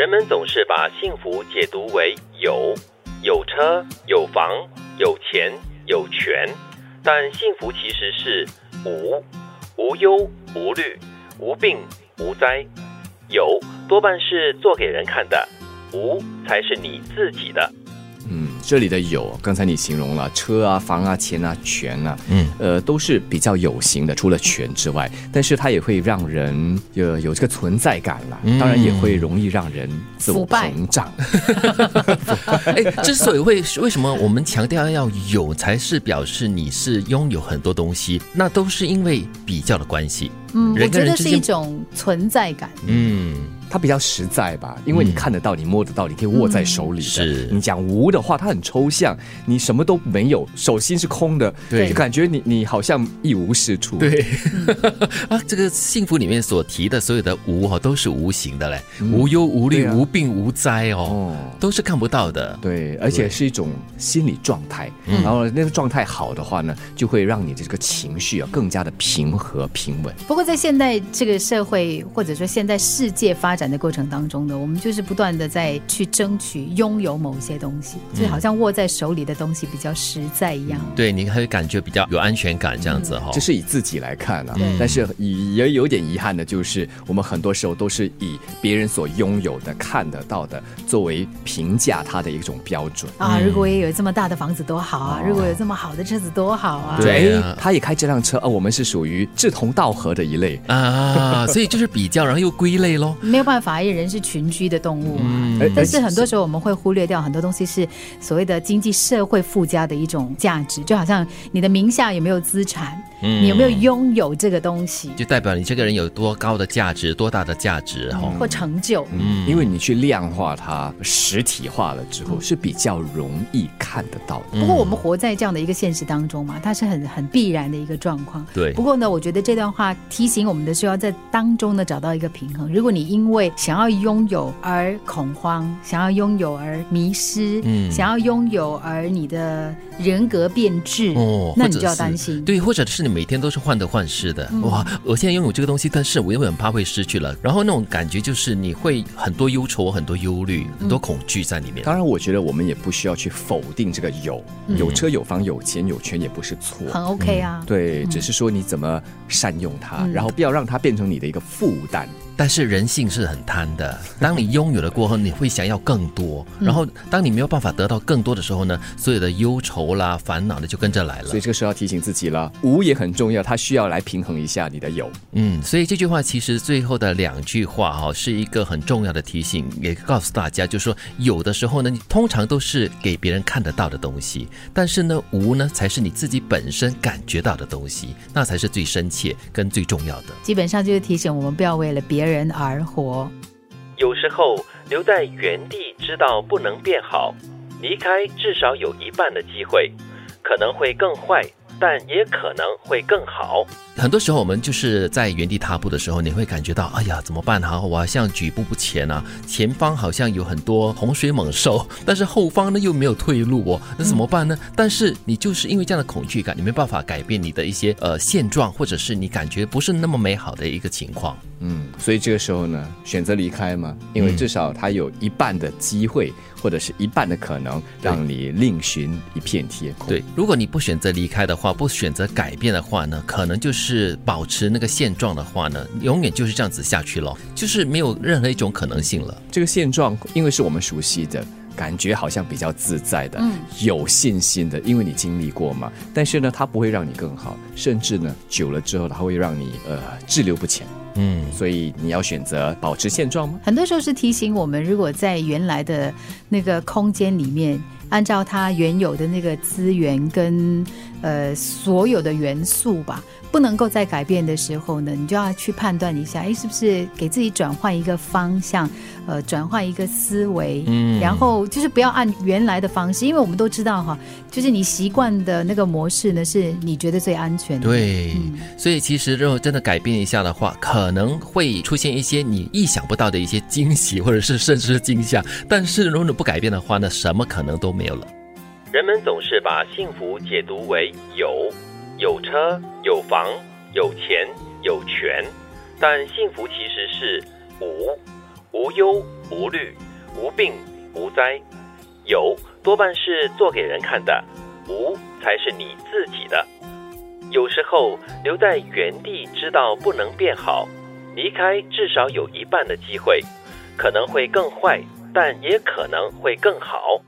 人们总是把幸福解读为有，有车有房有钱有权，但幸福其实是无，无忧无虑无病无灾。有多半是做给人看的，无才是你自己的。嗯，这里的有，刚才你形容了车啊、房啊、钱啊、权啊，嗯，呃，都是比较有形的，除了权之外，但是它也会让人有有这个存在感了，嗯当然也会容易让人自我腐败膨胀。哎，之所以为为什么我们强调要有，才是表示你是拥有很多东西，那都是因为比较的关系。嗯，我觉得是一种存在感。嗯，它比较实在吧，因为你看得到，你摸得到，你可以握在手里的。是你讲无的话，它很抽象，你什么都没有，手心是空的，对就感觉你你好像一无是处。对 啊，这个幸福里面所提的所有的无哈，都是无形的嘞，无忧无虑、啊无病无灾哦，哦。都是看不到的。对，而且是一种心理状态，嗯然后那个状态好的话呢，就会让你的这个情绪啊更加的平和平稳。不过在现在这个社会或者说现在世界发展的过程当中呢，我们就是不断的在去争取拥有某一些东西，就好像握在手里的东西比较实在一样。对你还会感觉比较有安全感，这样子哈、这是以自己来看啊对，但是也也有点遗憾的，就是我们很多时候都是以别人所拥有的、看得到的作为评价他的一种标准。啊，如果也有这么大的房子多好啊！如果有这么好的车子多好啊！对他也开这辆车，啊，我们是属于志同道合的一类。啊，所以就是比较，然后又归类喽。没有办法，因为人是群居的动物嘛。而但是很多时候我们会忽略掉很多东西是所谓的经济社会附加的一种价值，就好像你的名下有没有资产，嗯你有没有拥有这个东西就代表你这个人有多高的价值，多大的价值哈、或成就。嗯，因为你去量化它、实体化了之后，是比较容易看得到的。不过我们活在这样的一个现实当中嘛，它是很很必然的一个状况。对不过呢，我觉得这段话提醒我们的是要在当中呢找到一个平衡。如果你因为想要拥有而恐慌，想要拥有而迷失，嗯想要拥有而你的人格变质，哦，那你就要担心。对，或者是你每天都是患得患失的。哇，我现在拥有这个东西，但是我又很怕会失去了。然后那种感觉就是你会很多忧愁、很多忧虑、很多恐惧在里面。当然，我觉得我们也不需要去否定这个有，有车有房有钱有权也不是错。很 OK 啊。对，只是说你怎么善用它，然后不要让它变成你的一个负担。但是人性是很贪的，当你拥有了过后，你会想要更多。然后当你没有办法得到更多的时候呢，所有的忧愁啦、烦恼呢就跟着来了所以。这个时候要提醒自己了，无也很重要，它需要来平衡一下你的有。嗯，所以这句话其实最后的两句话哈、是一个很重要的提醒，也告诉大家，就是说有的时候呢，你通常都是给别人看得到的东西，但是呢，无呢才是你自己本身感觉到的东西，那才是最深切跟最重要的。基本上就是提醒我们不要为了别人而活。有时候留在原地，知道不能变好，离开至少有一半的机会，可能会更坏，但也可能会更好。很多时候，我们就是在原地踏步的时候，你会感觉到，哎呀，怎么办哈？我好像举步不前啊，前方好像有很多洪水猛兽，但是后方呢又没有退路哦，那怎么办呢？但是你就是因为这样的恐惧感，你没办法改变你的一些呃现状，或者是你感觉不是那么美好的一个情况。嗯，所以这个时候呢，选择离开嘛，因为至少它有一半的机会，或者是一半的可能，让你另寻一片天空。对，如果你不选择离开的话，不选择改变的话呢，可能就是保持那个现状的话呢，永远就是这样子下去咯，就是没有任何一种可能性了。这个现状，因为是我们熟悉的。感觉好像比较自在的，有信心的，因为你经历过嘛。但是呢，它不会让你更好，甚至呢，久了之后，它会让你呃滞留不前。嗯，所以你要选择保持现状吗？很多时候是提醒我们，如果在原来的那个空间里面，按照它原有的那个资源跟呃所有的元素吧，不能够再改变的时候呢，你就要去判断一下，哎，是不是给自己转换一个方向，呃，转换一个思维，嗯然后就是不要按原来的方式，因为我们都知道哈，就是你习惯的那个模式呢，是你觉得最安全的。对，所以其实如果真的改变一下的话，可能会出现一些你意想不到的一些惊喜，或者是甚至是惊吓。但是如果你不改变的话呢，什么可能都没有了。人们总是把幸福解读为有，有车有房有钱有权，但幸福其实是无，无忧无虑，无病无灾。有多半是做给人看的，无才是你自己的。有时候留在原地，知道不能变好，离开至少有一半的机会，可能会更坏，但也可能会更好。